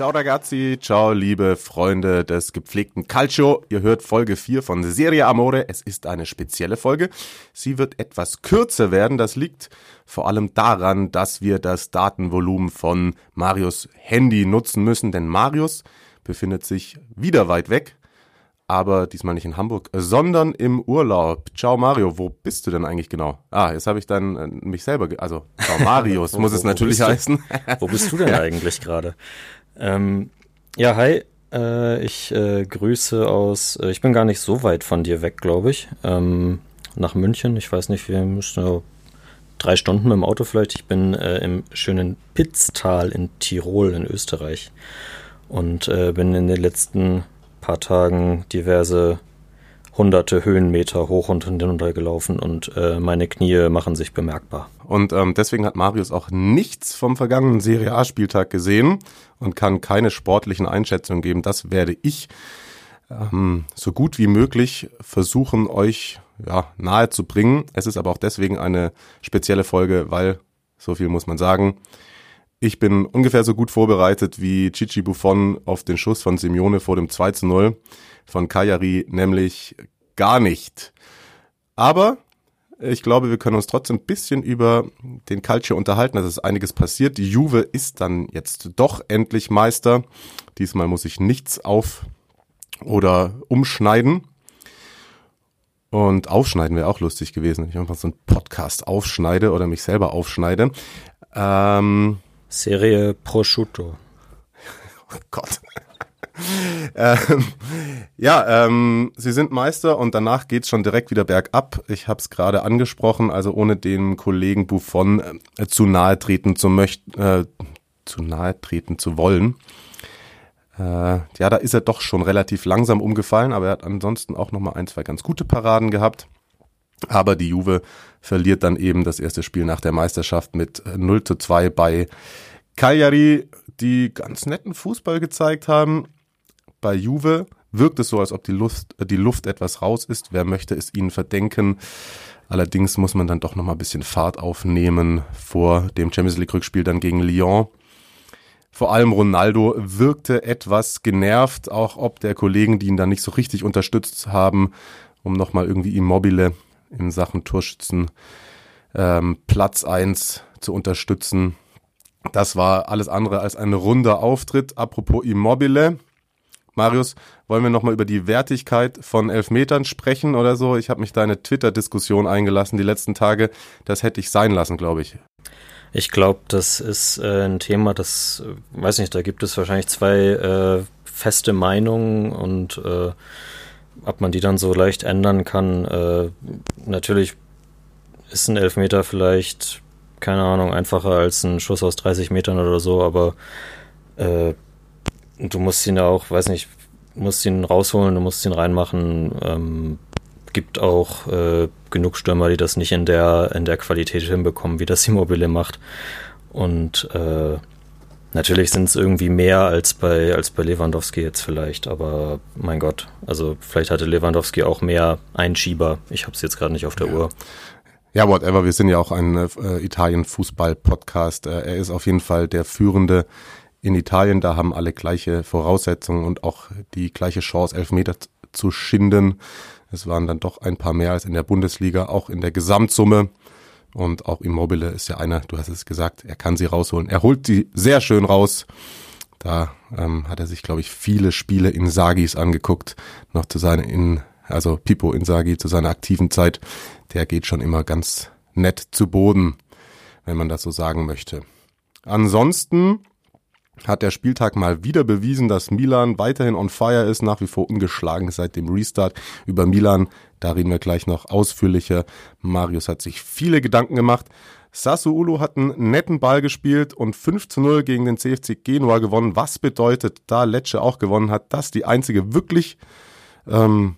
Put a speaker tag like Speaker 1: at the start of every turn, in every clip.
Speaker 1: Ciao ragazzi, ciao liebe Freunde des gepflegten Calcio. Ihr hört Folge 4 von Serie Amore. Es ist eine spezielle Folge. Sie wird etwas kürzer werden. Das liegt vor allem daran, dass wir das Datenvolumen von Marius Handy nutzen müssen, denn Marius befindet sich wieder weit weg, aber diesmal nicht in Hamburg, sondern im Urlaub. Ciao Mario, wo bist du denn eigentlich genau? Ah, jetzt habe ich dann äh, mich selber, ge also ciao Marius muss es natürlich heißen.
Speaker 2: Wo bist du denn eigentlich gerade? Ähm, ja, hi. Äh, ich äh, grüße aus. Äh, ich bin gar nicht so weit von dir weg, glaube ich. Ähm, nach München. Ich weiß nicht, wir müssen drei Stunden mit dem Auto vielleicht. Ich bin äh, im schönen Pitztal in Tirol in Österreich und äh, bin in den letzten paar Tagen diverse hunderte Höhenmeter hoch und hinunter gelaufen und äh, meine Knie machen sich bemerkbar.
Speaker 1: Und ähm, deswegen hat Marius auch nichts vom vergangenen Serie A-Spieltag gesehen und kann keine sportlichen Einschätzungen geben. Das werde ich ähm, so gut wie möglich versuchen, euch ja, nahe zu bringen. Es ist aber auch deswegen eine spezielle Folge, weil, so viel muss man sagen, ich bin ungefähr so gut vorbereitet wie Chichi Buffon auf den Schuss von Simeone vor dem 2 zu 0 von Kajari, nämlich gar nicht. Aber ich glaube, wir können uns trotzdem ein bisschen über den Calcio unterhalten. Es ist einiges passiert. Die Juve ist dann jetzt doch endlich Meister. Diesmal muss ich nichts auf oder umschneiden. Und aufschneiden wäre auch lustig gewesen, wenn ich einfach so einen Podcast aufschneide oder mich selber aufschneide. Ähm,
Speaker 2: Serie Prosciutto.
Speaker 1: Oh Gott. Ähm, ja, ähm, sie sind Meister und danach geht's schon direkt wieder bergab. Ich habe es gerade angesprochen, also ohne dem Kollegen Buffon äh, zu nahe treten zu möchten, äh, zu nahe treten zu wollen. Äh, ja, da ist er doch schon relativ langsam umgefallen, aber er hat ansonsten auch noch mal ein, zwei ganz gute Paraden gehabt. Aber die Juve verliert dann eben das erste Spiel nach der Meisterschaft mit 0 zu 2 bei Cagliari, die ganz netten Fußball gezeigt haben. Bei Juve wirkt es so, als ob die Luft, die Luft etwas raus ist. Wer möchte es ihnen verdenken? Allerdings muss man dann doch noch mal ein bisschen Fahrt aufnehmen vor dem Champions League Rückspiel dann gegen Lyon. Vor allem Ronaldo wirkte etwas genervt, auch ob der Kollegen, die ihn dann nicht so richtig unterstützt haben, um nochmal irgendwie Immobile in Sachen Torschützen ähm, Platz eins zu unterstützen. Das war alles andere als ein runder Auftritt. Apropos Immobile. Marius, wollen wir nochmal über die Wertigkeit von Elfmetern sprechen oder so? Ich habe mich da eine Twitter-Diskussion eingelassen die letzten Tage. Das hätte ich sein lassen, glaube ich.
Speaker 2: Ich glaube, das ist äh, ein Thema, das, äh, weiß nicht, da gibt es wahrscheinlich zwei äh, feste Meinungen und äh, ob man die dann so leicht ändern kann. Äh, natürlich ist ein Elfmeter vielleicht, keine Ahnung, einfacher als ein Schuss aus 30 Metern oder so, aber du musst ihn ja auch, weiß nicht, musst ihn rausholen, du musst ihn reinmachen. Ähm, gibt auch äh, genug Stürmer, die das nicht in der, in der Qualität hinbekommen, wie das Immobile macht. Und äh, natürlich sind es irgendwie mehr als bei, als bei Lewandowski jetzt vielleicht, aber mein Gott, also vielleicht hatte Lewandowski auch mehr Einschieber. Ich habe es jetzt gerade nicht auf der
Speaker 1: Ja.
Speaker 2: Uhr.
Speaker 1: Ja, whatever. Wir sind ja auch ein äh, Italien-Fußball-Podcast. Äh, er ist auf jeden Fall der führende in Italien. Da haben alle gleiche Voraussetzungen und auch die gleiche Chance, Elfmeter zu schinden. Es waren dann doch ein paar mehr als in der Bundesliga, auch in der Gesamtsumme. Und auch Immobile ist ja einer, du hast es gesagt, er kann sie rausholen. Er holt sie sehr schön raus. Da ähm, hat er sich, glaube ich, viele Spiele in Sagis angeguckt, noch zu seiner, in, also Pippo Insagi zu seiner aktiven Zeit. Der geht schon immer ganz nett zu Boden, wenn man das so sagen möchte. Ansonsten hat der Spieltag mal wieder bewiesen, dass Milan weiterhin on fire ist, nach wie vor ungeschlagen seit dem Restart. Über Milan, da reden wir gleich noch ausführlicher. Marius hat sich viele Gedanken gemacht. Sassuolo hat einen netten Ball gespielt und 5 zu 0 gegen den CFC Genua gewonnen. Was bedeutet, da Lecce auch gewonnen hat, dass die einzige wirklich, ähm,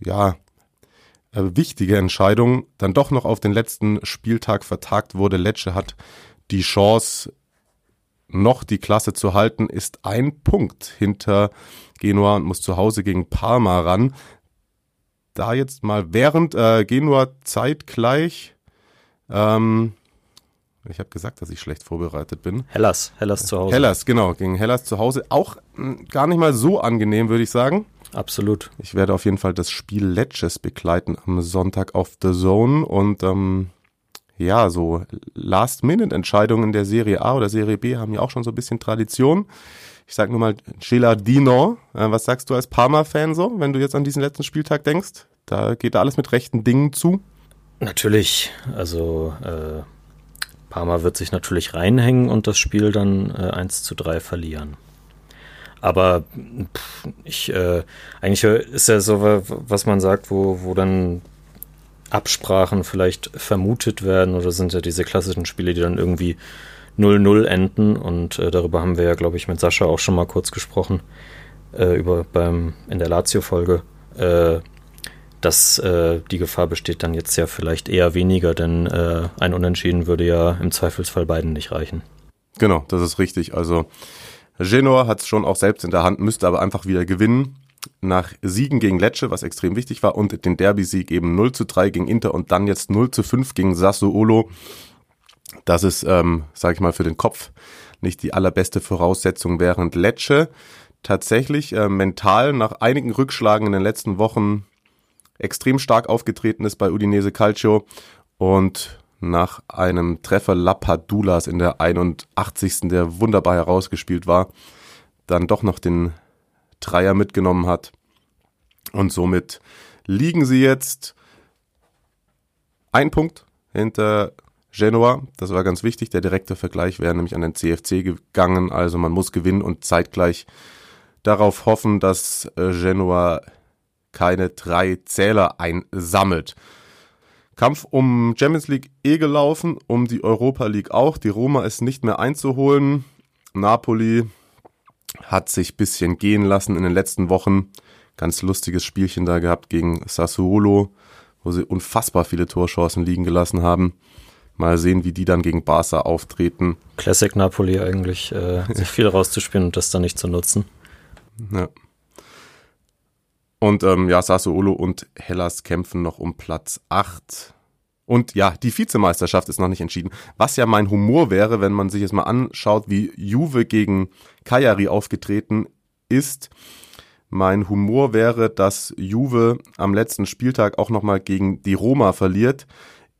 Speaker 1: ja, äh, wichtige Entscheidung dann doch noch auf den letzten Spieltag vertagt wurde. Lecce hat die Chance, noch die Klasse zu halten, ist ein Punkt hinter Genua und muss zu Hause gegen Parma ran. Da jetzt mal während äh, Genua zeitgleich ähm, ich habe gesagt, dass ich schlecht vorbereitet bin.
Speaker 2: Hellas, Hellas zu Hause.
Speaker 1: Hellas, genau, gegen Hellas zu Hause. Auch mh, hm, gar nicht mal so angenehm, würde ich sagen.
Speaker 2: Absolut.
Speaker 1: Ich werde auf jeden Fall das Spiel Lecces begleiten am Sonntag auf The Zone und ähm, ja, so Last-Minute-Entscheidungen der Serie A oder Serie B haben ja auch schon so ein bisschen Tradition. Ich sag nur mal Geladino. Äh, was sagst du als Parma-Fan so, wenn du jetzt an diesen letzten Spieltag denkst? Da geht da alles mit rechten Dingen zu.
Speaker 2: Natürlich. Also äh, Parma wird sich natürlich reinhängen und das Spiel dann äh, 1 zu 3 verlieren. Aber pff, ich, äh, eigentlich ist ja so, was man sagt, wo, wo dann Absprachen vielleicht vermutet werden oder sind ja diese klassischen Spiele, die dann irgendwie 0-0 enden und äh, darüber haben wir ja, glaube ich, mit Sascha auch schon mal kurz gesprochen, äh, über beim, in der Lazio-Folge. Äh, dass äh, die Gefahr besteht dann jetzt ja vielleicht eher weniger, denn äh, ein Unentschieden würde ja im Zweifelsfall beiden nicht reichen.
Speaker 1: Genau, das ist richtig. Also Genor hat es schon auch selbst in der Hand, müsste aber einfach wieder gewinnen. Nach Siegen gegen Lecce, was extrem wichtig war, und den Derby-Sieg eben 0 zu 3 gegen Inter und dann jetzt 0 zu 5 gegen Sassuolo. Das ist, ähm, sage ich mal, für den Kopf nicht die allerbeste Voraussetzung, während Lecce tatsächlich äh, mental nach einigen Rückschlagen in den letzten Wochen extrem stark aufgetreten ist bei Udinese Calcio und nach einem Treffer Lapadulas in der 81. der wunderbar herausgespielt war, dann doch noch den Dreier mitgenommen hat. Und somit liegen sie jetzt ein Punkt hinter Genoa. Das war ganz wichtig. Der direkte Vergleich wäre nämlich an den CFC gegangen. Also man muss gewinnen und zeitgleich darauf hoffen, dass äh, Genoa keine drei Zähler einsammelt. Kampf um Champions League eh gelaufen, um die Europa League auch. Die Roma ist nicht mehr einzuholen. Napoli hat sich bisschen gehen lassen in den letzten Wochen. Ganz lustiges Spielchen da gehabt gegen Sassuolo, wo sie unfassbar viele Torchancen liegen gelassen haben. Mal sehen, wie die dann gegen Barca auftreten.
Speaker 2: Classic Napoli eigentlich, äh, sich viel rauszuspielen und das dann nicht zu nutzen.
Speaker 1: Ja. Und ähm, ja, Sassuolo und Hellas kämpfen noch um Platz 8. Und ja, die Vizemeisterschaft ist noch nicht entschieden. Was ja mein Humor wäre, wenn man sich jetzt mal anschaut, wie Juve gegen Cagliari aufgetreten ist. Mein Humor wäre, dass Juve am letzten Spieltag auch nochmal gegen die Roma verliert.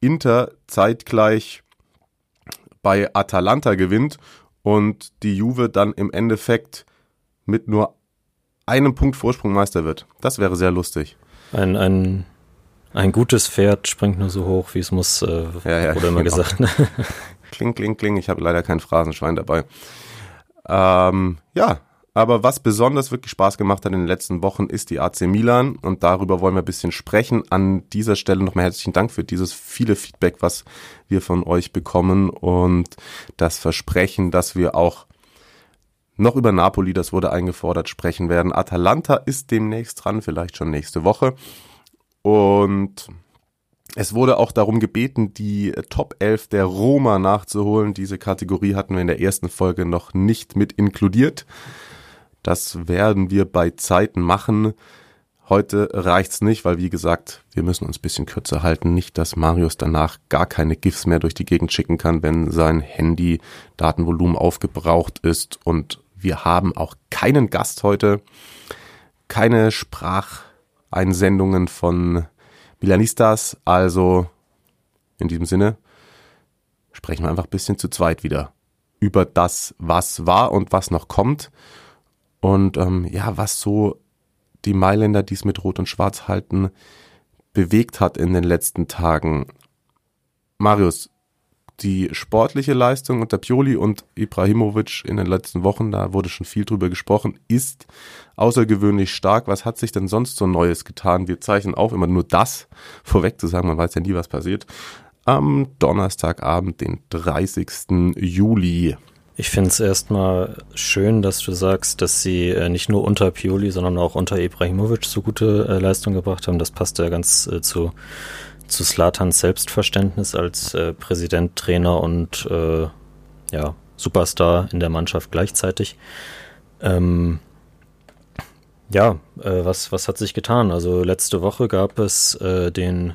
Speaker 1: Inter zeitgleich bei Atalanta gewinnt und die Juve dann im Endeffekt mit nur einem Punkt Vorsprung Meister wird. Das wäre sehr lustig.
Speaker 2: Ein, ein, ein gutes Pferd springt nur so hoch, wie es muss, äh, ja, ja, wurde immer genau. gesagt.
Speaker 1: kling, kling, kling. Ich habe leider kein Phrasenschwein dabei. Ähm, ja, aber was besonders wirklich Spaß gemacht hat in den letzten Wochen, ist die AC Milan. Und darüber wollen wir ein bisschen sprechen. An dieser Stelle nochmal herzlichen Dank für dieses viele Feedback, was wir von euch bekommen und das Versprechen, dass wir auch noch über Napoli, das wurde eingefordert, sprechen werden. Atalanta ist demnächst dran, vielleicht schon nächste Woche. Und es wurde auch darum gebeten, die Top 11 der Roma nachzuholen. Diese Kategorie hatten wir in der ersten Folge noch nicht mit inkludiert. Das werden wir bei Zeiten machen. Heute reicht's nicht, weil wie gesagt, wir müssen uns bisschen kürzer halten. Nicht, dass Marius danach gar keine GIFs mehr durch die Gegend schicken kann, wenn sein Handy Datenvolumen aufgebraucht ist und wir haben auch keinen Gast heute, keine Spracheinsendungen von Milanistas. Also in diesem Sinne sprechen wir einfach ein bisschen zu zweit wieder über das, was war und was noch kommt. Und ähm, ja, was so die Mailänder, die es mit Rot und Schwarz halten, bewegt hat in den letzten Tagen. Marius, die sportliche Leistung unter Pioli und Ibrahimovic in den letzten Wochen, da wurde schon viel drüber gesprochen, ist außergewöhnlich stark. Was hat sich denn sonst so Neues getan? Wir zeichnen auf, immer nur das vorweg zu sagen, man weiß ja nie, was passiert. am Donnerstagabend, den 30. Juli.
Speaker 2: Ich finde es erstmal schön, dass du sagst, dass sie äh, nicht nur unter Pioli, sondern auch unter Ibrahimovic so gute äh, Leistung gebracht haben. Das passt ja ganz äh, zu, zu Slatans Selbstverständnis als äh, Präsident, Trainer und äh, ja, Superstar in der Mannschaft gleichzeitig. Ähm, ja, äh, was, was hat sich getan? Also letzte Woche gab es den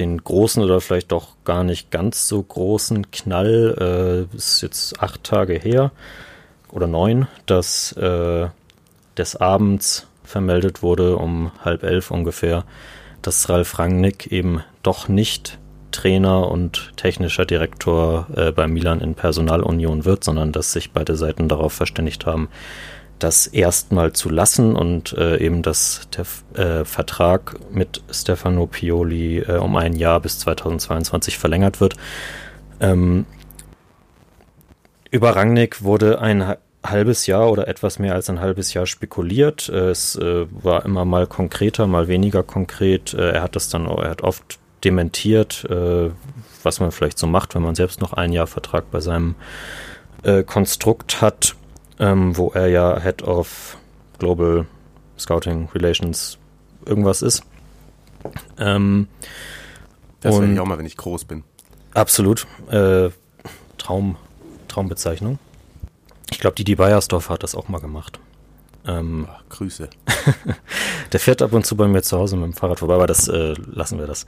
Speaker 2: den großen oder vielleicht doch gar nicht ganz so großen Knall, äh, ist jetzt acht Tage her oder neun, dass äh, des Abends vermeldet wurde, um halb elf ungefähr, dass Ralf Rangnick eben doch nicht Trainer und technischer Direktor äh, bei Milan in Personalunion wird, sondern dass sich beide Seiten darauf verständigt haben, das erstmal zu lassen und äh, eben, dass der äh, Vertrag mit Stefano Pioli äh, um ein Jahr bis 2022 verlängert wird. Ähm, über Rangnick wurde ein halbes Jahr oder etwas mehr als ein halbes Jahr spekuliert. Äh, es äh, war immer mal konkreter, mal weniger konkret. Äh, er hat das dann, er hat oft dementiert, was man vielleicht so macht, wenn man selbst noch ein Jahr Vertrag bei seinem Konstrukt hat ähm, wo er ja Head of Global Scouting Relations irgendwas ist. Ähm,
Speaker 1: das werde ich auch mal, wenn ich groß bin.
Speaker 2: Absolut. Äh, Traum, Traumbezeichnung. Ich glaube, Didi Beiersdorf hat das auch mal gemacht.
Speaker 1: Ähm, Ach, Grüße.
Speaker 2: der fährt ab und zu bei mir zu Hause mit dem Fahrrad vorbei, aber das äh, lassen wir das.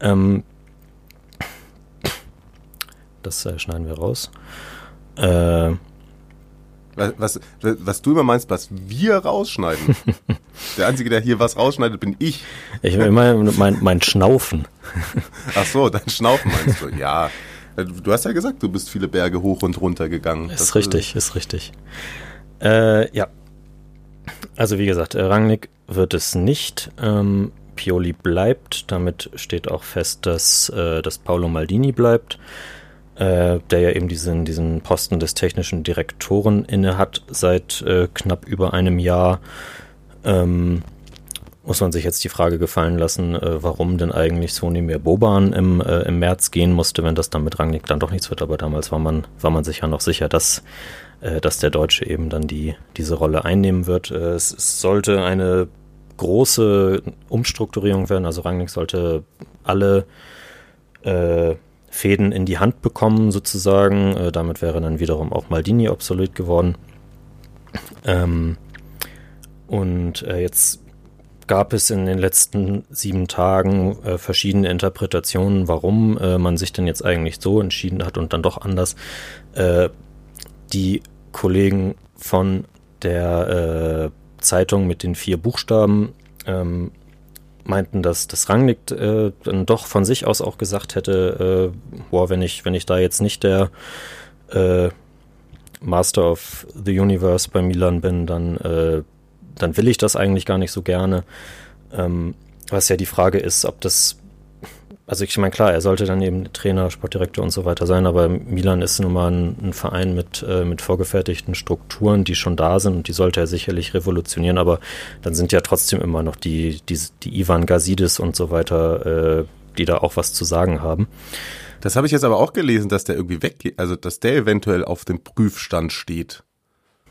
Speaker 2: Ähm, das äh, schneiden wir raus. Äh,
Speaker 1: was, was, du immer meinst, was wir rausschneiden. der Einzige, der hier was rausschneidet, bin ich.
Speaker 2: Ich meine mein, mein Schnaufen.
Speaker 1: Ach so, dein Schnaufen meinst du. Ja, du hast ja gesagt, du bist viele Berge hoch und runter gegangen.
Speaker 2: Ist das richtig, ist, ist richtig. Äh, ja. Also wie gesagt, Rangnick wird es nicht. Ähm, Pioli bleibt. Damit steht auch fest, dass, äh, dass Paolo Maldini bleibt äh, der ja eben diesen, diesen Posten des technischen Direktoren inne hat seit äh, knapp über einem Jahr. Ähm, muss man sich jetzt die Frage gefallen lassen, äh, warum denn eigentlich Sony Mir Boban im, äh, im März gehen musste, wenn das dann mit Rangnick dann doch nichts wird. Aber damals war man, war man sich ja noch sicher, dass, äh, dass der Deutsche eben dann die, diese Rolle einnehmen wird. Äh, es, es sollte eine große Umstrukturierung werden. Also Rangnick sollte alle äh, Fäden in die Hand bekommen, sozusagen. Äh, damit wäre dann wiederum auch Maldini obsolet geworden. Ähm, und jetzt gab es in den letzten sieben Tagen äh, verschiedene Interpretationen, warum äh, man sich denn jetzt eigentlich so entschieden hat und dann doch anders. Äh, die Kollegen von der äh, Zeitung mit den vier Buchstaben ähm, meinten, dass das Rangnick äh, dann doch von sich aus auch gesagt hätte, äh, boah, wenn ich, wenn ich da jetzt nicht der Master of the Universe bei Milan bin, dann, dann will ich das eigentlich gar nicht so gerne. Ähm, was ja die Frage ist, ob das also ich meine, klar, er sollte dann eben Trainer, Sportdirektor und so weiter sein, aber Milan ist nun mal ein, ein Verein mit, äh, mit vorgefertigten Strukturen, die schon da sind und die sollte er sicherlich revolutionieren, aber dann sind ja trotzdem immer noch die, die, die Ivan Gazidis und so weiter, äh, die da auch was zu sagen haben.
Speaker 1: Das habe ich jetzt aber auch gelesen, dass der irgendwie weggeht, also dass der eventuell auf dem Prüfstand steht.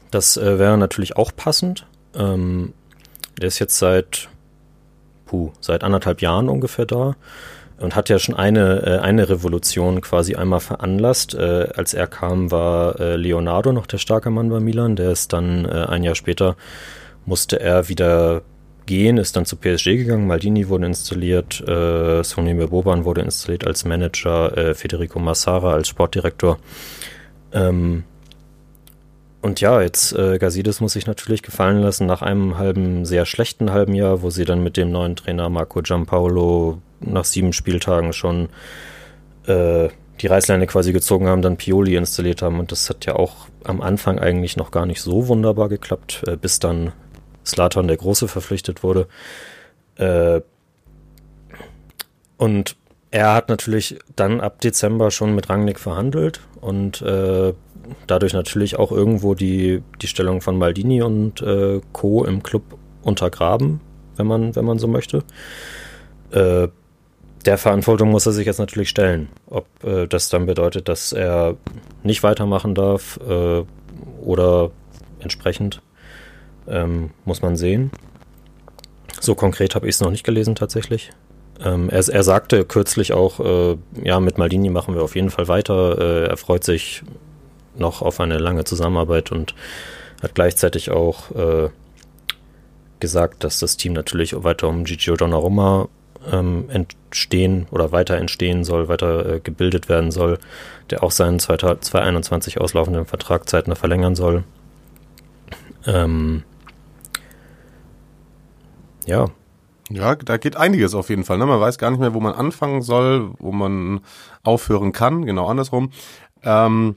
Speaker 2: Das äh, wäre natürlich auch passend. Ähm, der ist jetzt seit, puh, seit anderthalb Jahren ungefähr da und hat ja schon eine, äh, eine Revolution quasi einmal veranlasst. Äh, als er kam, war äh, Leonardo noch der starke Mann bei Milan. Der ist dann äh, ein Jahr später, musste er wieder gehen, ist dann zu PSG gegangen. Maldini wurde installiert, äh, Sonny Boban wurde installiert als Manager, äh, Federico Massara als Sportdirektor. Ähm, und ja, jetzt äh, Gazidis muss sich natürlich gefallen lassen nach einem halben, sehr schlechten halben Jahr, wo sie dann mit dem neuen Trainer Marco Giampaolo nach sieben Spieltagen schon äh, die Reißleine quasi gezogen haben, dann Pioli installiert haben. Und das hat ja auch am Anfang eigentlich noch gar nicht so wunderbar geklappt, äh, bis dann Slatan der Große verpflichtet wurde. Äh, und er hat natürlich dann ab Dezember schon mit Rangnick verhandelt und äh, dadurch natürlich auch irgendwo die, die Stellung von Maldini und äh, Co. im Club untergraben, wenn man, wenn man so möchte. Äh, der Verantwortung muss er sich jetzt natürlich stellen. Ob äh, das dann bedeutet, dass er nicht weitermachen darf äh, oder entsprechend, ähm, muss man sehen. So konkret habe ich es noch nicht gelesen tatsächlich. Ähm, er, er, sagte kürzlich auch, äh, ja, mit Maldini machen wir auf jeden Fall weiter. Äh, er freut sich noch auf eine lange Zusammenarbeit und hat gleichzeitig auch äh, gesagt, dass das Team natürlich weiter um Gigio Donnarumma ähm, entstehen oder weiter entstehen soll, weiter äh, gebildet werden soll, der auch seinen 2021 auslaufenden Vertrag zeitnah verlängern soll. Ähm, ja.
Speaker 1: Ja, da geht einiges auf jeden Fall. Ne? Man weiß gar nicht mehr, wo man anfangen soll, wo man aufhören kann, genau andersrum. Ähm,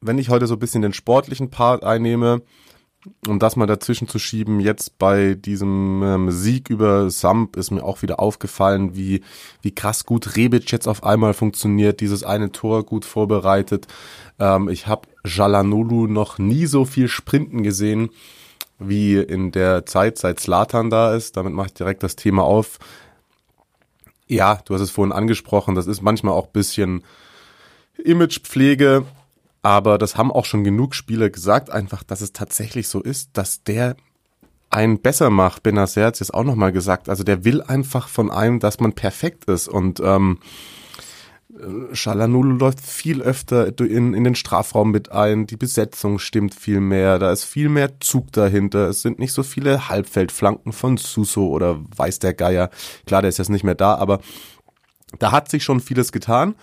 Speaker 1: wenn ich heute so ein bisschen den sportlichen Part einnehme, um das mal dazwischen zu schieben, jetzt bei diesem ähm, Sieg über Samp ist mir auch wieder aufgefallen, wie, wie krass gut Rebic jetzt auf einmal funktioniert, dieses eine Tor gut vorbereitet. Ähm, ich habe Jalanolu noch nie so viel Sprinten gesehen, wie in der Zeit, seit Slatan da ist. Damit mache ich direkt das Thema auf. Ja, du hast es vorhin angesprochen, das ist manchmal auch bisschen Imagepflege, aber das haben auch schon genug Spieler gesagt, einfach, dass es tatsächlich so ist, dass der einen besser macht. Benacer hat es auch nochmal gesagt. Also der will einfach von einem, dass man perfekt ist. Und ähm, Shalanulu läuft viel öfter in, in den Strafraum mit ein. Die Besetzung stimmt viel mehr. Da ist viel mehr Zug dahinter. Es sind nicht so viele Halbfeldflanken von Suso oder weiß der Geier. Klar, der ist jetzt nicht mehr da, aber da hat sich schon vieles getan.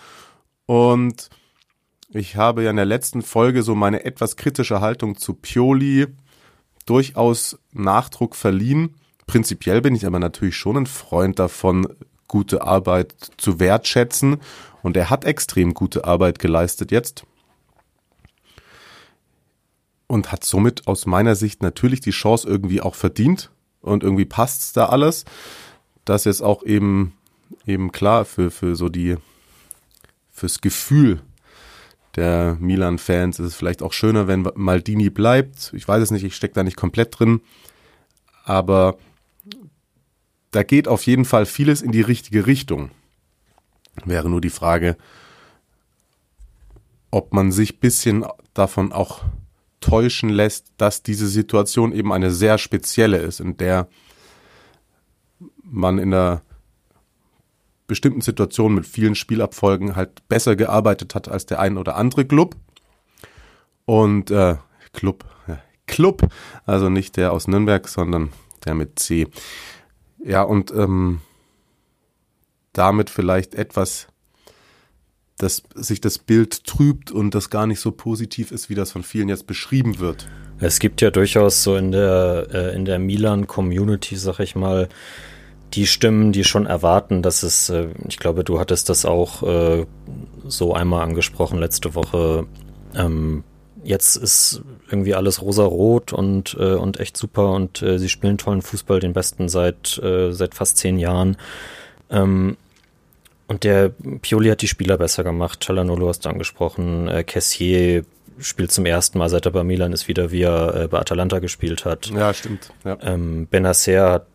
Speaker 1: Und ich habe ja in der letzten Folge so meine etwas kritische Haltung zu Pioli durchaus Nachdruck verliehen. Prinzipiell bin ich aber natürlich schon ein Freund davon, gute Arbeit zu wertschätzen. Und er hat extrem gute Arbeit geleistet jetzt. Und hat somit aus meiner Sicht natürlich die Chance irgendwie auch verdient. Und irgendwie passt's da alles. Das ist auch eben, eben klar für, für so die, fürs Gefühl der Milan-Fans ist es vielleicht auch schöner, wenn Maldini bleibt. Ich weiß es nicht, ich stecke da nicht komplett drin. Aber da geht auf jeden Fall vieles in die richtige Richtung. Wäre nur die Frage, ob man sich bisschen davon auch täuschen lässt, dass diese Situation eben eine sehr spezielle ist, in der man in der bestimmten Situationen mit vielen Spielabfolgen halt besser gearbeitet hat als der ein oder andere Club. Und äh, Club, ja, Club, also nicht der aus Nürnberg, sondern der mit C. Ja, und ähm, damit vielleicht etwas, dass sich das Bild trübt und das gar nicht so positiv ist, wie das von vielen jetzt beschrieben wird.
Speaker 2: Es gibt ja durchaus so in der, äh, in der Milan-Community, sag ich mal, die Stimmen, die schon erwarten, dass es, äh, ich glaube, du hattest das auch äh, so einmal angesprochen letzte Woche. Ähm, jetzt ist irgendwie alles rosa-rot und, äh, und echt super und äh, sie spielen tollen Fußball, den besten seit, äh, seit fast zehn Jahren. Ähm, und der Pioli hat die Spieler besser gemacht. Chalanolo hast du angesprochen. Äh, Cassier spielt zum ersten Mal, seit er bei Milan ist, wieder, wie er äh, bei Atalanta gespielt hat.
Speaker 1: Ja, stimmt. Ja.
Speaker 2: Ähm, Benacer hat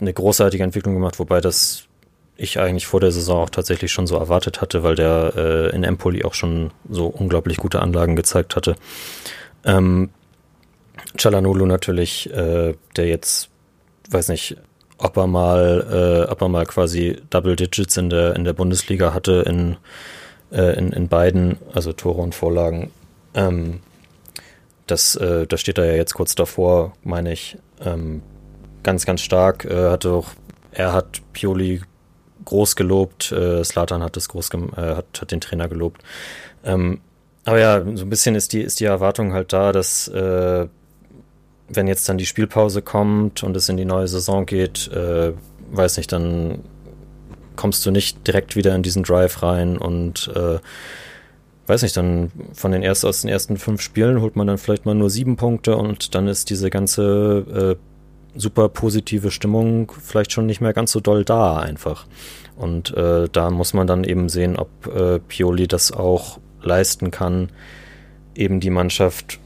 Speaker 2: eine großartige Entwicklung gemacht, wobei das ich eigentlich vor der Saison auch tatsächlich schon so erwartet hatte, weil der äh, in Empoli auch schon so unglaublich gute Anlagen gezeigt hatte. Ähm, Chalanulu natürlich, äh, der jetzt, weiß nicht, ob er mal, äh, ob er mal quasi Double Digits in der in der Bundesliga hatte in äh, in, in beiden, also Tore und Vorlagen. Ähm, das, äh, das steht da ja jetzt kurz davor, meine ich. Ähm, ganz, ganz stark. Äh, hatte auch, er hat Pioli groß gelobt, äh, Slatan hat das groß äh, hat, hat den Trainer gelobt. Ähm, aber ja, so ein bisschen ist die, ist die Erwartung halt da, dass äh, wenn jetzt dann die Spielpause kommt und es in die neue Saison geht, äh, weiß nicht, dann kommst du nicht direkt wieder in diesen Drive rein und äh, weiß nicht, dann von den ersten aus den ersten fünf Spielen holt man dann vielleicht mal nur sieben Punkte und dann ist diese ganze äh, super positive Stimmung vielleicht schon nicht mehr ganz so doll da einfach. Und äh, da muss man dann eben sehen, ob äh, Pioli das auch leisten kann, eben die Mannschaft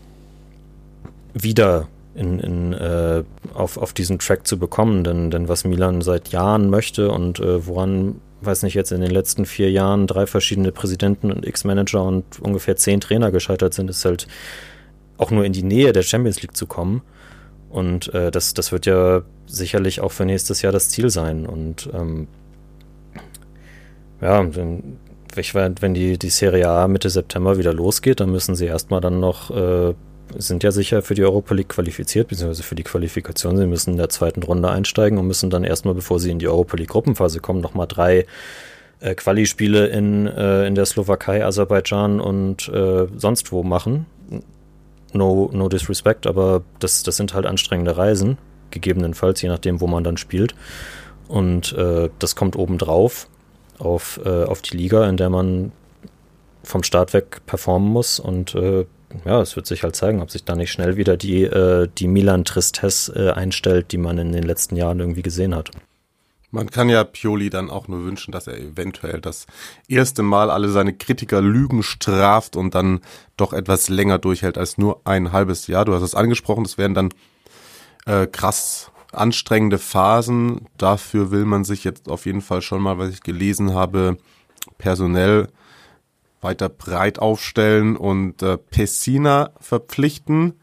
Speaker 2: wieder in, in äh, auf, auf diesen Track zu bekommen. Denn, denn was Milan seit Jahren möchte und äh, woran, weiß nicht, jetzt in den letzten vier Jahren drei verschiedene Präsidenten und X-Manager und ungefähr zehn Trainer gescheitert sind, ist halt auch nur in die Nähe der Champions League zu kommen. Und äh, das, das wird ja sicherlich auch für nächstes Jahr das Ziel sein. Und ähm, ja, wenn, wenn die, die Serie A Mitte September wieder losgeht, dann müssen sie erstmal dann noch äh, sind ja sicher für die Europa League qualifiziert, beziehungsweise für die Qualifikation. Sie müssen in der zweiten Runde einsteigen und müssen dann erstmal, bevor sie in die Europa League Gruppenphase kommen, nochmal drei äh, Quali-Spiele in, äh, in der Slowakei, Aserbaidschan und äh, sonst wo machen. No, no disrespect, aber das, das sind halt anstrengende Reisen, gegebenenfalls, je nachdem, wo man dann spielt. Und äh, das kommt obendrauf auf, äh, auf die Liga, in der man vom Start weg performen muss und äh, ja, es wird sich halt zeigen, ob sich da nicht schnell wieder die, äh, die Milan-Tristesse äh, einstellt, die man in den letzten Jahren irgendwie gesehen hat.
Speaker 1: Man kann ja Pioli dann auch nur wünschen, dass er eventuell das erste Mal alle seine Kritiker Lügen straft und dann doch etwas länger durchhält als nur ein halbes Jahr. Du hast es angesprochen, das wären dann äh, krass anstrengende Phasen. Dafür will man sich jetzt auf jeden Fall schon mal, was ich gelesen habe, personell weiter breit aufstellen und äh, Pessina verpflichten.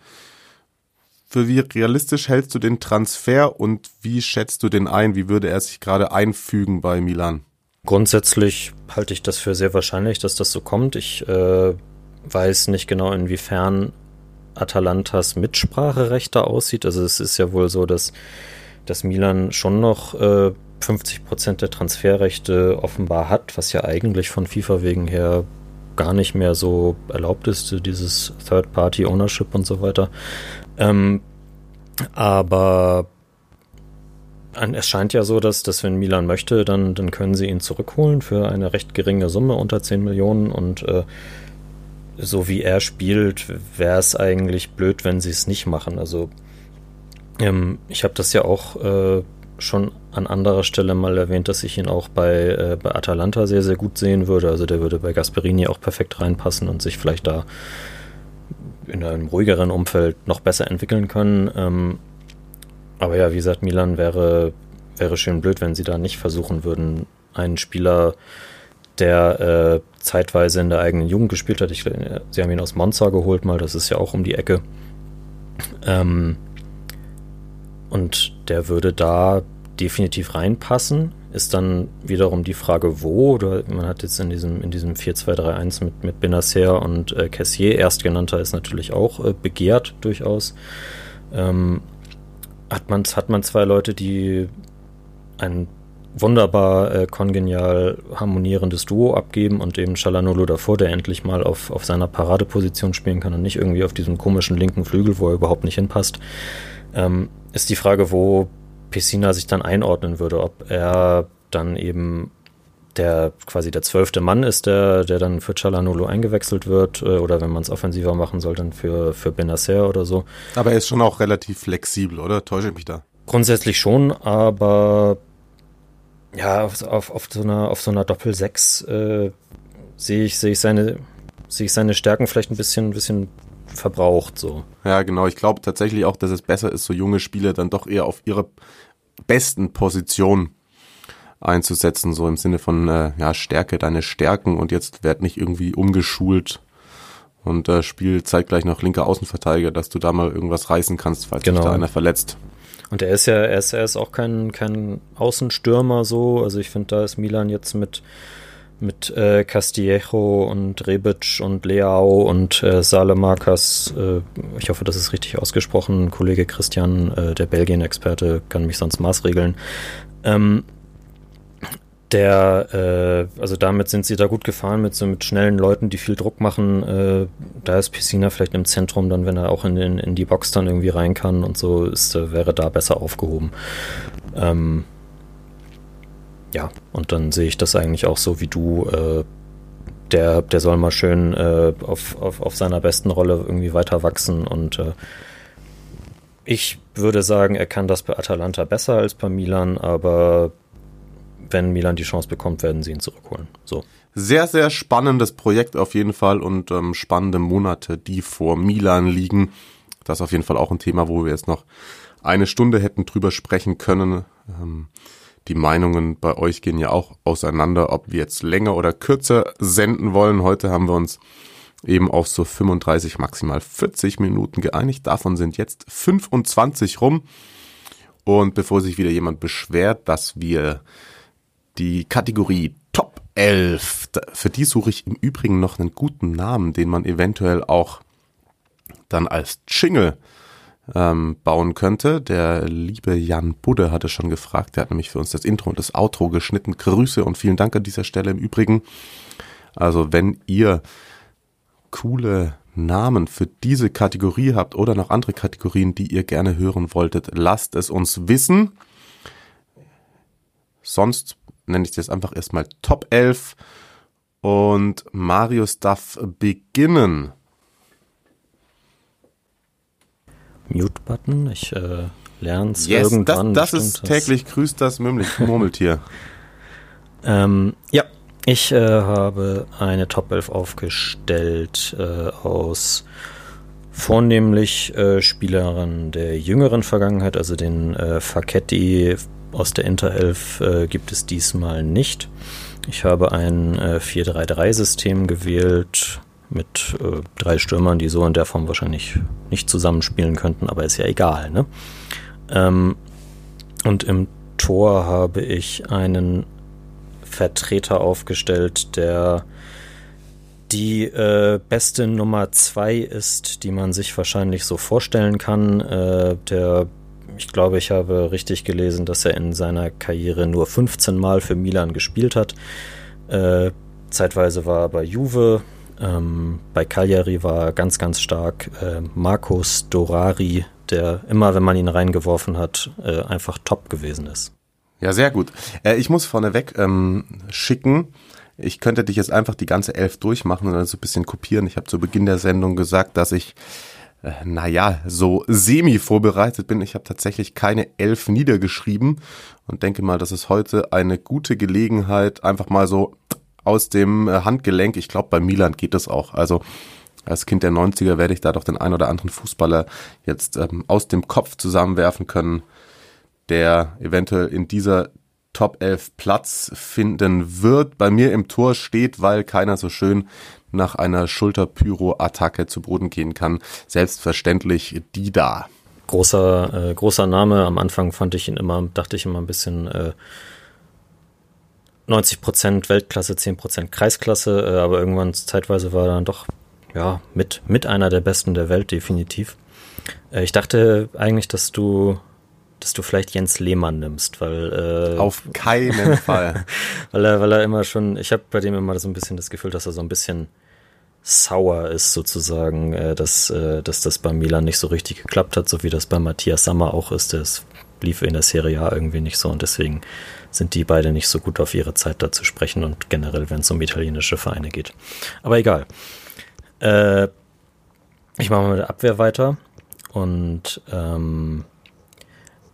Speaker 1: Für wie realistisch hältst du den Transfer und wie schätzt du den ein? Wie würde er sich gerade einfügen bei Milan?
Speaker 2: Grundsätzlich halte ich das für sehr wahrscheinlich, dass das so kommt. Ich äh, weiß nicht genau, inwiefern Atalantas Mitspracherechte aussieht. Also es ist ja wohl so, dass, dass Milan schon noch äh, 50 Prozent der Transferrechte offenbar hat, was ja eigentlich von FIFA wegen her gar nicht mehr so erlaubt ist, dieses Third-Party-Ownership und so weiter. Ähm, aber es scheint ja so, dass, dass wenn Milan möchte, dann, dann können sie ihn zurückholen für eine recht geringe Summe, unter 10 Millionen. Und äh, so wie er spielt, wäre es eigentlich blöd, wenn sie es nicht machen. Also ähm, ich habe das ja auch äh, schon an anderer Stelle mal erwähnt, dass ich ihn auch bei, äh, bei Atalanta sehr, sehr gut sehen würde. Also der würde bei Gasperini auch perfekt reinpassen und sich vielleicht da in einem ruhigeren Umfeld noch besser entwickeln können. Ähm, aber ja, wie gesagt, Milan wäre, wäre schön blöd, wenn sie da nicht versuchen würden, einen Spieler, der äh, zeitweise in der eigenen Jugend gespielt hat. Ich, sie haben ihn aus Monza geholt mal, das ist ja auch um die Ecke. Ähm, und der würde da definitiv reinpassen. Ist dann wiederum die Frage, wo. Oder man hat jetzt in diesem, in diesem 4-2-3-1 mit, mit Benacer und äh, Cassier, erstgenannter ist natürlich auch äh, begehrt durchaus. Ähm, hat, man, hat man zwei Leute, die ein wunderbar äh, kongenial harmonierendes Duo abgeben und eben Chalanolo davor, der endlich mal auf, auf seiner Paradeposition spielen kann und nicht irgendwie auf diesem komischen linken Flügel, wo er überhaupt nicht hinpasst. Ähm, ist die Frage, wo Pessina sich dann einordnen würde, ob er dann eben der quasi der zwölfte Mann ist, der, der dann für Chalanolo eingewechselt wird, äh, oder wenn man es offensiver machen soll, dann für, für Benacer oder so.
Speaker 1: Aber er ist schon auch relativ flexibel, oder? Täusche ich mich da?
Speaker 2: Grundsätzlich schon, aber ja, auf, auf, auf so einer, auf so einer Doppel-6 äh, sehe ich, sehe ich seine, sehe ich seine Stärken vielleicht ein bisschen, ein bisschen verbraucht so.
Speaker 1: Ja, genau. Ich glaube tatsächlich auch, dass es besser ist, so junge Spieler dann doch eher auf ihre besten Position einzusetzen, so im Sinne von äh, ja Stärke deine Stärken und jetzt werd nicht irgendwie umgeschult und äh, spiel zeitgleich noch linker Außenverteidiger, dass du da mal irgendwas reißen kannst, falls genau. sich da einer verletzt.
Speaker 2: Und er ist ja, er ist, er ist auch kein, kein Außenstürmer so. Also ich finde, da ist Milan jetzt mit mit äh, Castillejo und Rebic und Leao und äh, Salemakas. Äh, ich hoffe, das ist richtig ausgesprochen. Kollege Christian, äh, der Belgien-Experte, kann mich sonst maßregeln. Ähm, der, äh, also damit sind sie da gut gefahren mit so mit schnellen Leuten, die viel Druck machen. Äh, da ist Piscina vielleicht im Zentrum, dann wenn er auch in, in, in die Box dann irgendwie rein kann und so, ist, äh, wäre da besser aufgehoben. Ähm, ja, und dann sehe ich das eigentlich auch so wie du. Äh, der, der soll mal schön äh, auf, auf, auf seiner besten Rolle irgendwie weiter wachsen und äh, ich würde sagen, er kann das bei Atalanta besser als bei Milan, aber wenn Milan die Chance bekommt, werden sie ihn zurückholen. So.
Speaker 1: Sehr, sehr spannendes Projekt auf jeden Fall und ähm, spannende Monate, die vor Milan liegen. Das ist auf jeden Fall auch ein Thema, wo wir jetzt noch eine Stunde hätten drüber sprechen können. Ähm, die Meinungen bei euch gehen ja auch auseinander, ob wir jetzt länger oder kürzer senden wollen. Heute haben wir uns eben auf so 35, maximal 40 Minuten geeinigt. Davon sind jetzt 25 rum. Und bevor sich wieder jemand beschwert, dass wir die Kategorie Top 11, für die suche ich im Übrigen noch einen guten Namen, den man eventuell auch dann als Jingle ähm, bauen könnte. Der liebe Jan Budde hatte schon gefragt, der hat nämlich für uns das Intro und das Outro geschnitten. Grüße und vielen Dank an dieser Stelle im Übrigen. Also wenn ihr coole Namen für diese Kategorie habt oder noch andere Kategorien, die ihr gerne hören wolltet, lasst es uns wissen. Sonst nenne ich das einfach erstmal Top 11 und Marius darf beginnen.
Speaker 2: Mute-Button. Ich äh, lerne es yes, irgendwann.
Speaker 1: Das, das ist täglich grüßt das Murmeltier.
Speaker 2: ähm, ja, ich äh, habe eine Top 11 aufgestellt äh, aus vornehmlich äh, Spielerinnen der jüngeren Vergangenheit, also den äh, Facchetti aus der Inter 11 äh, gibt es diesmal nicht. Ich habe ein äh, 4-3-3-System gewählt mit äh, drei Stürmern, die so in der Form wahrscheinlich nicht zusammenspielen könnten, aber ist ja egal. Ne? Ähm, und im Tor habe ich einen Vertreter aufgestellt, der die äh, beste Nummer zwei ist, die man sich wahrscheinlich so vorstellen kann. Äh, der, ich glaube, ich habe richtig gelesen, dass er in seiner Karriere nur 15 Mal für Milan gespielt hat. Äh, zeitweise war er bei Juve, ähm, bei Cagliari war ganz, ganz stark äh, Marcos Dorari, der immer, wenn man ihn reingeworfen hat, äh, einfach top gewesen ist.
Speaker 1: Ja, sehr gut. Äh, ich muss vorneweg ähm, schicken, ich könnte dich jetzt einfach die ganze Elf durchmachen und dann so ein bisschen kopieren. Ich habe zu Beginn der Sendung gesagt, dass ich, äh, naja, so semi vorbereitet bin. Ich habe tatsächlich keine Elf niedergeschrieben und denke mal, das ist heute eine gute Gelegenheit, einfach mal so aus dem äh, Handgelenk. Ich glaube, bei Milan geht es auch. Also als Kind der 90er werde ich da doch den ein oder anderen Fußballer jetzt ähm, aus dem Kopf zusammenwerfen können, der eventuell in dieser Top 11 Platz finden wird. Bei mir im Tor steht, weil keiner so schön nach einer Schulterpyro-Attacke zu Boden gehen kann. Selbstverständlich die da.
Speaker 2: Großer, äh, großer Name. Am Anfang fand ich ihn immer, dachte ich immer ein bisschen äh, 90% Weltklasse, 10% Kreisklasse, äh, aber irgendwann zeitweise war er dann doch ja, mit, mit einer der besten der Welt, definitiv. Äh, ich dachte eigentlich, dass du, dass du vielleicht Jens Lehmann nimmst, weil
Speaker 1: äh, auf keinen Fall,
Speaker 2: weil er, weil er immer schon, ich habe bei dem immer so ein bisschen das Gefühl, dass er so ein bisschen sauer ist sozusagen, äh, dass, äh, dass das bei Milan nicht so richtig geklappt hat, so wie das bei Matthias Sammer auch ist. Das lief in der Serie A irgendwie nicht so und deswegen sind die beide nicht so gut auf ihre Zeit da zu sprechen und generell, wenn es um italienische Vereine geht. Aber egal. Äh, ich mache mal mit der Abwehr weiter und ähm,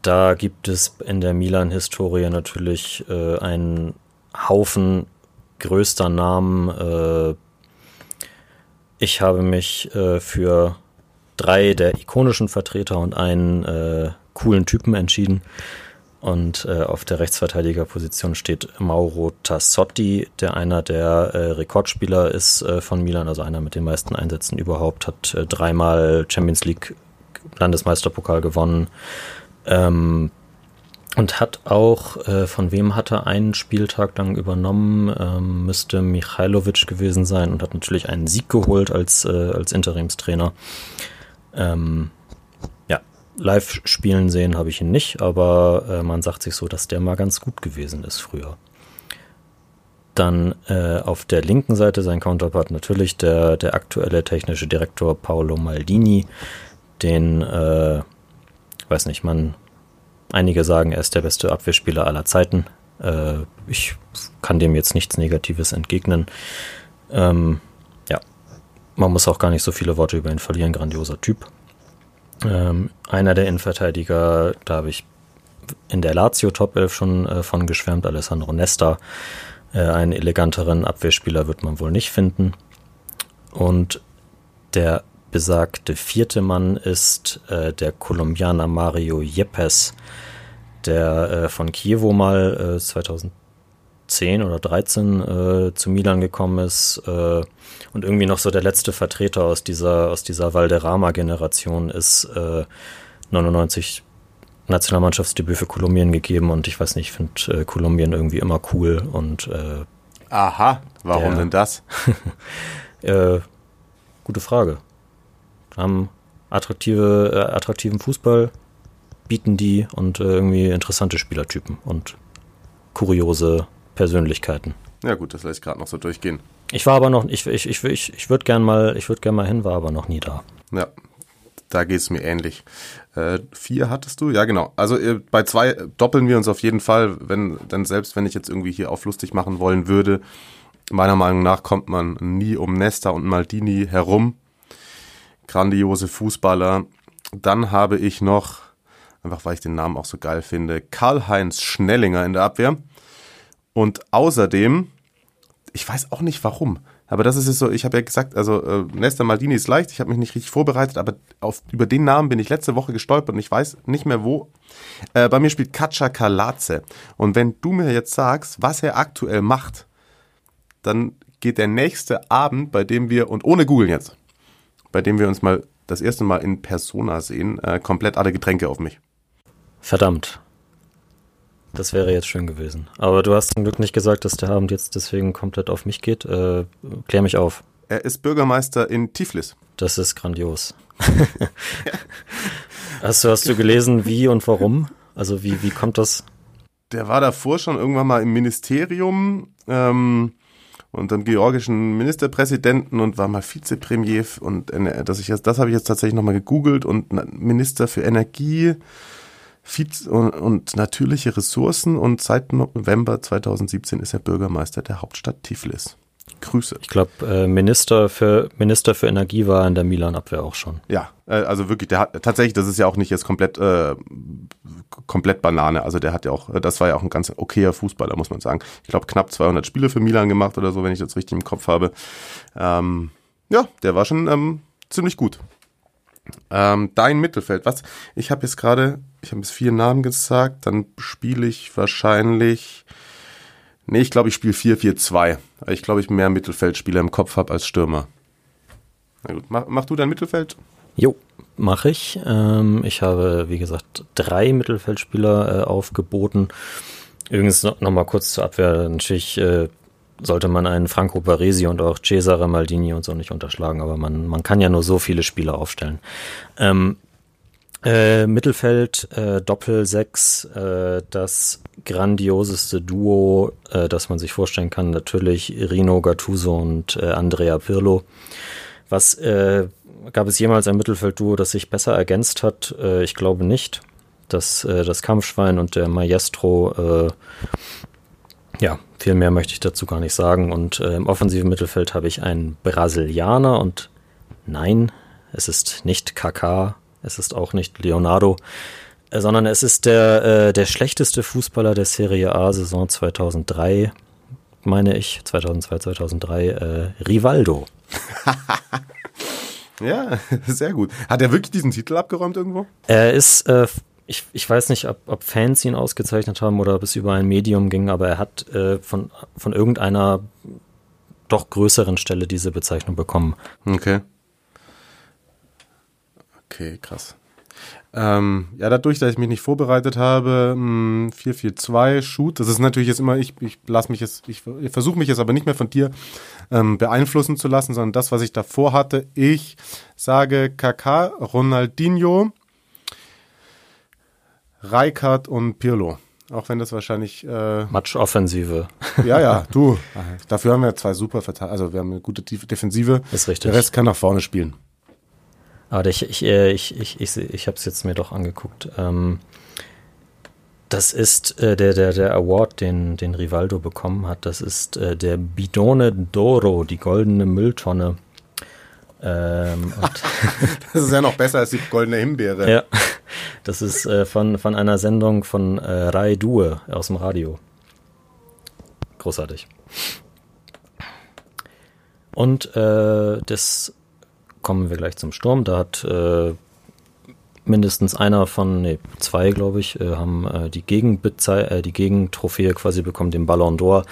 Speaker 2: da gibt es in der Milan-Historie natürlich äh, einen Haufen größter Namen. Äh, ich habe mich äh, für drei der ikonischen Vertreter und einen äh, coolen Typen entschieden. Und äh, auf der Rechtsverteidigerposition steht Mauro Tassotti, der einer der äh, Rekordspieler ist äh, von Milan, also einer mit den meisten Einsätzen überhaupt, hat äh, dreimal Champions League Landesmeisterpokal gewonnen. Ähm, und hat auch, äh, von wem hat er einen Spieltag lang übernommen, ähm, müsste Michailovic gewesen sein und hat natürlich einen Sieg geholt als, äh, als Interimstrainer. Ähm, live spielen sehen habe ich ihn nicht, aber äh, man sagt sich so, dass der mal ganz gut gewesen ist früher. Dann äh, auf der linken Seite sein Counterpart natürlich der, der aktuelle technische Direktor Paolo Maldini, den, äh, weiß nicht, man, einige sagen, er ist der beste Abwehrspieler aller Zeiten. Äh, ich kann dem jetzt nichts Negatives entgegnen. Ähm, ja, man muss auch gar nicht so viele Worte über ihn verlieren, grandioser Typ. Ähm, einer der Innenverteidiger, da habe ich in der Lazio Top 11 schon äh, von geschwärmt, Alessandro Nesta. Äh, einen eleganteren Abwehrspieler wird man wohl nicht finden. Und der besagte vierte Mann ist äh, der Kolumbianer Mario Yepes, der äh, von Kiewo mal äh, 2010 10 oder 13 äh, zu Milan gekommen ist äh, und irgendwie noch so der letzte Vertreter aus dieser, aus dieser Valderrama-Generation ist, äh, 99 Nationalmannschaftsdebüt für Kolumbien gegeben und ich weiß nicht, ich finde äh, Kolumbien irgendwie immer cool und äh,
Speaker 1: Aha, warum
Speaker 2: der,
Speaker 1: denn das?
Speaker 2: Äh, gute Frage. Haben attraktive, attraktiven Fußball, bieten die und irgendwie interessante Spielertypen und kuriose Persönlichkeiten.
Speaker 1: Ja gut, das lasse ich gerade noch so durchgehen.
Speaker 2: Ich war aber noch, ich, ich, ich, ich, ich würde gern mal, ich würde gern mal hin, war aber noch nie da.
Speaker 1: Ja, da geht es mir ähnlich. Äh, vier hattest du? Ja, genau. Also äh, bei zwei doppeln wir uns auf jeden Fall, wenn, denn selbst wenn ich jetzt irgendwie hier auf lustig machen wollen würde, meiner Meinung nach kommt man nie um Nesta und Maldini herum. Grandiose Fußballer. Dann habe ich noch, einfach weil ich den Namen auch so geil finde, Karl-Heinz Schnellinger in der Abwehr. Und außerdem, ich weiß auch nicht warum, aber das ist jetzt so, ich habe ja gesagt, also äh, Nesta Maldini ist leicht, ich habe mich nicht richtig vorbereitet, aber auf, über den Namen bin ich letzte Woche gestolpert und ich weiß nicht mehr wo. Äh, bei mir spielt Katja Kalatze. Und wenn du mir jetzt sagst, was er aktuell macht, dann geht der nächste Abend, bei dem wir, und ohne googeln jetzt, bei dem wir uns mal das erste Mal in Persona sehen, äh, komplett alle Getränke auf mich.
Speaker 2: Verdammt. Das wäre jetzt schön gewesen. Aber du hast zum Glück nicht gesagt, dass der Abend jetzt deswegen komplett auf mich geht. Äh, klär mich auf.
Speaker 1: Er ist Bürgermeister in Tiflis.
Speaker 2: Das ist grandios. hast, du, hast du gelesen, wie und warum? Also wie, wie kommt das?
Speaker 1: Der war davor schon irgendwann mal im Ministerium ähm, und dem georgischen Ministerpräsidenten und war mal Vizepremier und das, ich jetzt, das habe ich jetzt tatsächlich nochmal gegoogelt und Minister für Energie Vize und, und natürliche Ressourcen und seit November 2017 ist er Bürgermeister der Hauptstadt Tiflis. Grüße.
Speaker 2: Ich glaube, äh, Minister für Minister für Energie war in der Milan-Abwehr auch schon.
Speaker 1: Ja, äh, also wirklich, der hat tatsächlich, das ist ja auch nicht jetzt komplett äh, komplett Banane. Also der hat ja auch, äh, das war ja auch ein ganz okayer Fußballer, muss man sagen. Ich glaube knapp 200 Spiele für Milan gemacht oder so, wenn ich das richtig im Kopf habe. Ähm, ja, der war schon ähm, ziemlich gut. Ähm, dein Mittelfeld, was? Ich habe jetzt gerade, ich habe jetzt vier Namen gesagt, dann spiele ich wahrscheinlich. Nee, ich glaube, ich spiele 4-4-2. Weil Ich glaube, ich mehr Mittelfeldspieler im Kopf habe als Stürmer. Na gut, mach, mach du dein Mittelfeld?
Speaker 2: Jo, mache ich. Ähm, ich habe, wie gesagt, drei Mittelfeldspieler äh, aufgeboten. Übrigens noch, noch kurz zur Abwehr. Natürlich äh, sollte man einen Franco Baresi und auch Cesare Maldini und so nicht unterschlagen, aber man, man kann ja nur so viele Spieler aufstellen. Ähm, äh, Mittelfeld, äh, Doppel 6, äh, das grandioseste Duo, äh, das man sich vorstellen kann, natürlich Rino Gattuso und äh, Andrea Pirlo. Was äh, gab es jemals ein Mittelfeldduo, das sich besser ergänzt hat? Ich glaube nicht. Das, das Kampfschwein und der Maestro, ja, viel mehr möchte ich dazu gar nicht sagen. Und äh, im offensiven Mittelfeld habe ich einen Brasilianer und nein, es ist nicht Kaká, es ist auch nicht Leonardo, äh, sondern es ist der, äh, der schlechteste Fußballer der Serie A Saison 2003, meine ich, 2002, 2003, äh, Rivaldo.
Speaker 1: Ja, sehr gut. Hat er wirklich diesen Titel abgeräumt irgendwo?
Speaker 2: Er ist, äh, ich, ich weiß nicht, ob, ob Fans ihn ausgezeichnet haben oder ob es über ein Medium ging, aber er hat äh, von, von irgendeiner doch größeren Stelle diese Bezeichnung bekommen.
Speaker 1: Okay. Okay, krass. Ähm, ja, dadurch, dass ich mich nicht vorbereitet habe, mh, 4-4-2, Shoot, das ist natürlich jetzt immer, ich, ich lasse mich jetzt, ich, ich versuche mich jetzt aber nicht mehr von dir ähm, beeinflussen zu lassen, sondern das, was ich davor hatte. Ich sage KK, Ronaldinho, Rijkaard und Pirlo. Auch wenn das wahrscheinlich, äh,
Speaker 2: Match-Offensive.
Speaker 1: ja, ja, du, dafür haben wir zwei super Verteidiger, also wir haben eine gute Defensive.
Speaker 2: Ist richtig.
Speaker 1: Der Rest kann nach vorne spielen.
Speaker 2: Aber ich, ich, ich, ich, ich, ich habe es jetzt mir doch angeguckt. Ähm, das ist äh, der, der, der Award, den, den Rivaldo bekommen hat. Das ist äh, der Bidone d'Oro, die goldene Mülltonne. Ähm,
Speaker 1: Das ist ja noch besser als die goldene Himbeere.
Speaker 2: Ja, das ist äh, von, von einer Sendung von äh, Rai Due aus dem Radio. Großartig. Und äh, das kommen wir gleich zum Sturm. Da hat äh, mindestens einer von, nee, zwei, glaube ich, äh, haben äh, die, Gegenbezei äh, die Gegentrophäe quasi bekommen, den Ballon d'Or.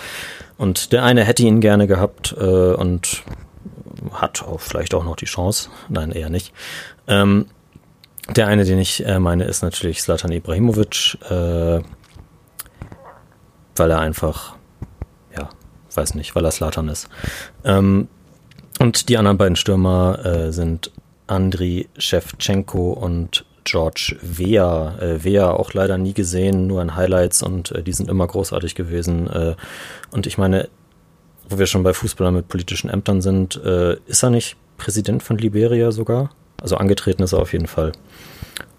Speaker 2: Und der eine hätte ihn gerne gehabt äh, und hat auch vielleicht auch noch die Chance. Nein, eher nicht. Ähm, der eine, den ich äh, meine, ist natürlich Slatan Ibrahimovic, äh, weil er einfach, ja, weiß nicht, weil er Slatan ist. Ähm, und die anderen beiden Stürmer äh, sind Andriy Shevchenko und George Weah. Äh, Weah auch leider nie gesehen, nur in Highlights und äh, die sind immer großartig gewesen. Äh, und ich meine, wo wir schon bei Fußballern mit politischen Ämtern sind, äh, ist er nicht Präsident von Liberia sogar? Also angetreten ist er auf jeden Fall.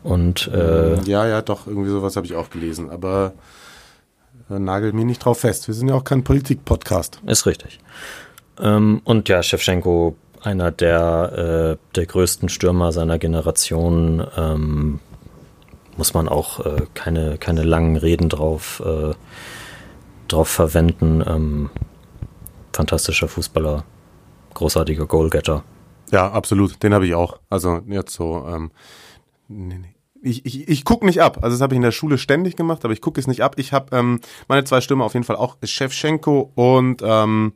Speaker 2: Und äh,
Speaker 1: ja, ja, doch, irgendwie sowas habe ich auch gelesen. Aber äh, nagel mir nicht drauf fest. Wir sind ja auch kein Politik-Podcast.
Speaker 2: Ist richtig. Ähm, und ja, Shevchenko, einer der, äh, der größten Stürmer seiner Generation, ähm, muss man auch äh, keine, keine langen Reden drauf, äh, drauf verwenden. Ähm, fantastischer Fußballer, großartiger Goalgetter.
Speaker 1: Ja, absolut. Den habe ich auch. Also jetzt so. Ähm, nee, nee. Ich, ich, ich gucke nicht ab. Also das habe ich in der Schule ständig gemacht, aber ich gucke es nicht ab. Ich habe ähm, meine zwei Stürmer auf jeden Fall auch Shevchenko und ähm,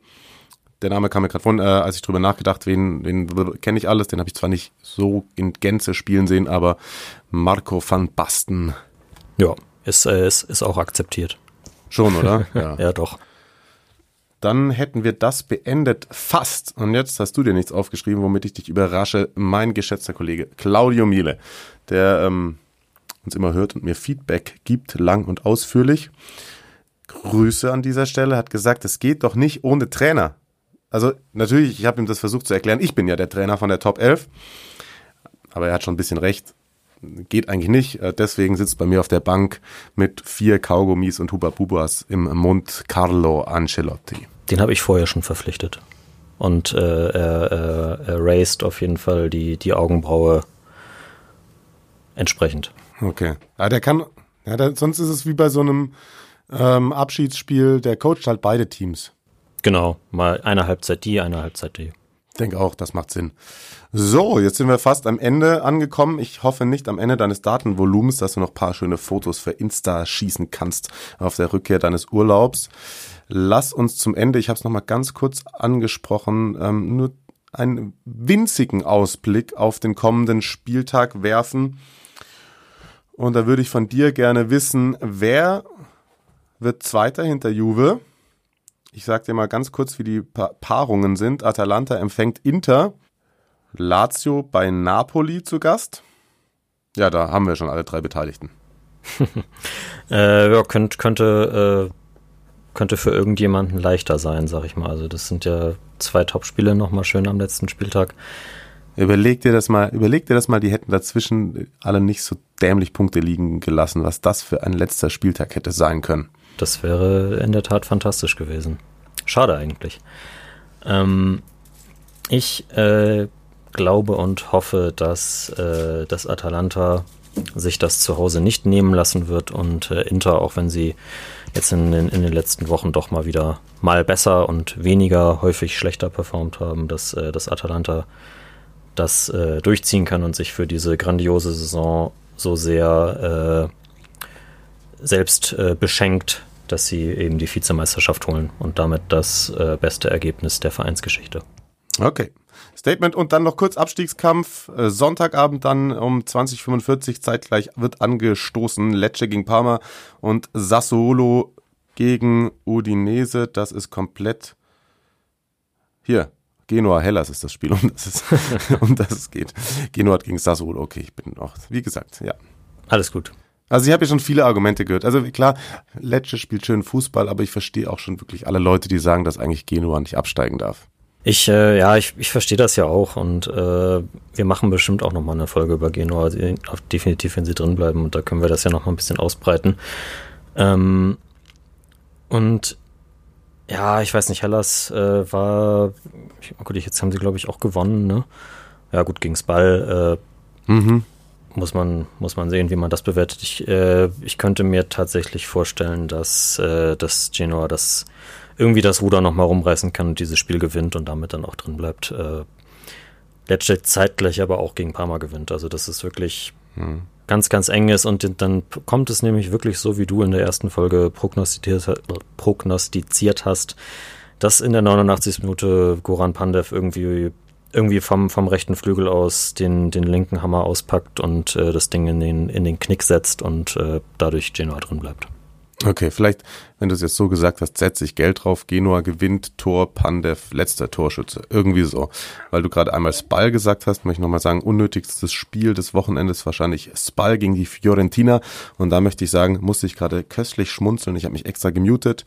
Speaker 1: der Name kam mir gerade von, äh, als ich drüber nachgedacht, wen, wen kenne ich alles. Den habe ich zwar nicht so in Gänze spielen sehen, aber Marco van Basten.
Speaker 2: Ja, ist, äh, ist, ist auch akzeptiert.
Speaker 1: Schon, oder?
Speaker 2: Ja, ja doch
Speaker 1: dann hätten wir das beendet fast. Und jetzt hast du dir nichts aufgeschrieben, womit ich dich überrasche. Mein geschätzter Kollege Claudio Miele, der ähm, uns immer hört und mir Feedback gibt, lang und ausführlich. Grüße an dieser Stelle, hat gesagt, es geht doch nicht ohne Trainer. Also natürlich, ich habe ihm das versucht zu erklären. Ich bin ja der Trainer von der Top 11. Aber er hat schon ein bisschen recht. Geht eigentlich nicht. Äh, deswegen sitzt bei mir auf der Bank mit vier Kaugummis und Huba Bubas im Mund Carlo Ancelotti.
Speaker 2: Den habe ich vorher schon verpflichtet. Und äh, er, er, er raised auf jeden Fall die, die Augenbraue entsprechend.
Speaker 1: Okay. Ja, der kann, ja, der, sonst ist es wie bei so einem ähm, Abschiedsspiel, der coacht halt beide Teams.
Speaker 2: Genau, mal eine Halbzeit die, eine Halbzeit die.
Speaker 1: Denke auch, das macht Sinn. So, jetzt sind wir fast am Ende angekommen. Ich hoffe nicht am Ende deines Datenvolumens, dass du noch paar schöne Fotos für Insta schießen kannst auf der Rückkehr deines Urlaubs. Lass uns zum Ende, ich habe es nochmal ganz kurz angesprochen, ähm, nur einen winzigen Ausblick auf den kommenden Spieltag werfen. Und da würde ich von dir gerne wissen, wer wird Zweiter hinter Juve? Ich sage dir mal ganz kurz, wie die pa Paarungen sind. Atalanta empfängt Inter, Lazio bei Napoli zu Gast. Ja, da haben wir schon alle drei Beteiligten.
Speaker 2: äh, ja, könnt, könnte äh, könnte für irgendjemanden leichter sein, sag ich mal. Also das sind ja zwei Topspiele nochmal schön am letzten Spieltag.
Speaker 1: Überleg dir das mal, überleg dir das mal, die hätten dazwischen alle nicht so dämlich Punkte liegen gelassen, was das für ein letzter Spieltag hätte sein können.
Speaker 2: Das wäre in der Tat fantastisch gewesen. Schade eigentlich. Ähm, ich äh, glaube und hoffe, dass äh, das Atalanta sich das zu Hause nicht nehmen lassen wird und äh, Inter, auch wenn sie jetzt in, in, in, den letzten Wochen doch mal wieder mal besser und weniger häufig schlechter performt haben, dass äh, das Atalanta das äh, durchziehen kann und sich für diese grandiose Saison so sehr äh, selbst äh, beschenkt, dass sie eben die Vizemeisterschaft holen und damit das äh, beste Ergebnis der Vereinsgeschichte.
Speaker 1: Okay. Statement und dann noch kurz Abstiegskampf. Äh, Sonntagabend dann um 2045 zeitgleich wird angestoßen. Lecce gegen Parma und Sassuolo gegen Udinese. Das ist komplett hier. Genua Hellas ist das Spiel, um das es, um das es geht. Genua gegen Sassuolo. Okay, ich bin noch, wie gesagt, ja.
Speaker 2: Alles gut.
Speaker 1: Also ich habe ja schon viele Argumente gehört. Also klar, Lecce spielt schön Fußball, aber ich verstehe auch schon wirklich alle Leute, die sagen, dass eigentlich Genua nicht absteigen darf.
Speaker 2: Ich, äh, ja, ich, ich verstehe das ja auch und äh, wir machen bestimmt auch nochmal eine Folge über Genua, definitiv, wenn sie drin bleiben und da können wir das ja nochmal ein bisschen ausbreiten. Ähm, und ja, ich weiß nicht, Hellas äh, war, oh gut, jetzt haben sie glaube ich auch gewonnen, ne? Ja gut, gegens Ball, äh, mhm. Muss man muss man sehen, wie man das bewertet. Ich, äh, ich könnte mir tatsächlich vorstellen, dass äh, dass Genoa das irgendwie das Ruder nochmal rumreißen kann und dieses Spiel gewinnt und damit dann auch drin bleibt. Äh, letztlich zeitgleich aber auch gegen Parma gewinnt. Also das ist wirklich hm. ganz, ganz eng ist und dann kommt es nämlich wirklich so, wie du in der ersten Folge prognostiziert, prognostiziert hast, dass in der 89. Minute Goran Pandev irgendwie irgendwie vom, vom rechten Flügel aus den, den linken Hammer auspackt und äh, das Ding in den, in den Knick setzt und äh, dadurch Genoa drin bleibt.
Speaker 1: Okay, vielleicht, wenn du es jetzt so gesagt hast, setze ich Geld drauf, Genua gewinnt, Tor, Pandev, letzter Torschütze. Irgendwie so. Weil du gerade einmal Spal gesagt hast, möchte ich nochmal sagen, unnötigstes Spiel des Wochenendes wahrscheinlich Spal gegen die Fiorentina. Und da möchte ich sagen, musste ich gerade köstlich schmunzeln. Ich habe mich extra gemutet.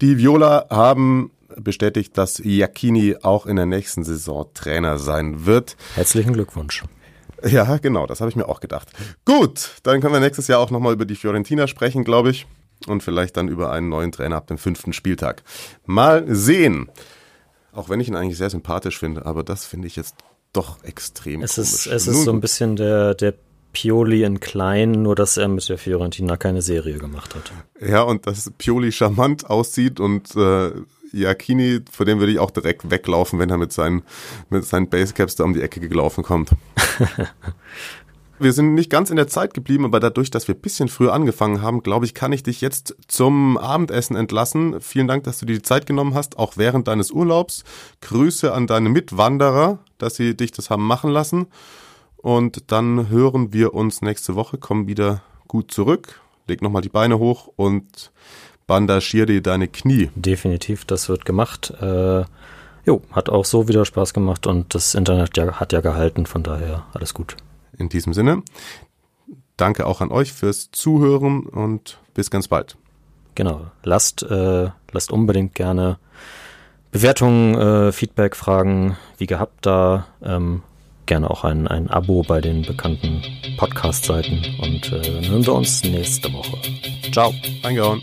Speaker 1: Die Viola haben bestätigt, dass Iacchini auch in der nächsten Saison Trainer sein wird.
Speaker 2: Herzlichen Glückwunsch.
Speaker 1: Ja, genau, das habe ich mir auch gedacht. Gut, dann können wir nächstes Jahr auch nochmal über die Fiorentina sprechen, glaube ich und vielleicht dann über einen neuen Trainer ab dem fünften Spieltag. Mal sehen. Auch wenn ich ihn eigentlich sehr sympathisch finde, aber das finde ich jetzt doch extrem
Speaker 2: es komisch. Ist, es ist so ein bisschen der, der Pioli in klein, nur dass er mit der Fiorentina keine Serie gemacht hat.
Speaker 1: Ja, und dass Pioli charmant aussieht und äh, Iacchini, vor dem würde ich auch direkt weglaufen, wenn er mit seinen, mit seinen Basecaps da um die Ecke gelaufen kommt. Wir sind nicht ganz in der Zeit geblieben, aber dadurch, dass wir ein bisschen früher angefangen haben, glaube ich, kann ich dich jetzt zum Abendessen entlassen. Vielen Dank, dass du dir die Zeit genommen hast, auch während deines Urlaubs. Grüße an deine Mitwanderer, dass sie dich das haben machen lassen. Und dann hören wir uns nächste Woche, kommen wieder gut zurück. Leg nochmal die Beine hoch und bandagier dir deine Knie.
Speaker 2: Definitiv, das wird gemacht. Äh, jo, hat auch so wieder Spaß gemacht und das Internet ja, hat ja gehalten, von daher alles gut.
Speaker 1: In diesem Sinne, danke auch an euch fürs Zuhören und bis ganz bald.
Speaker 2: Genau, lasst, äh, lasst unbedingt gerne Bewertungen, äh, Feedback, Fragen wie gehabt da. Ähm, gerne auch ein, ein Abo bei den bekannten Podcast-Seiten und äh, dann hören wir uns nächste Woche. Ciao.
Speaker 1: Reingehauen.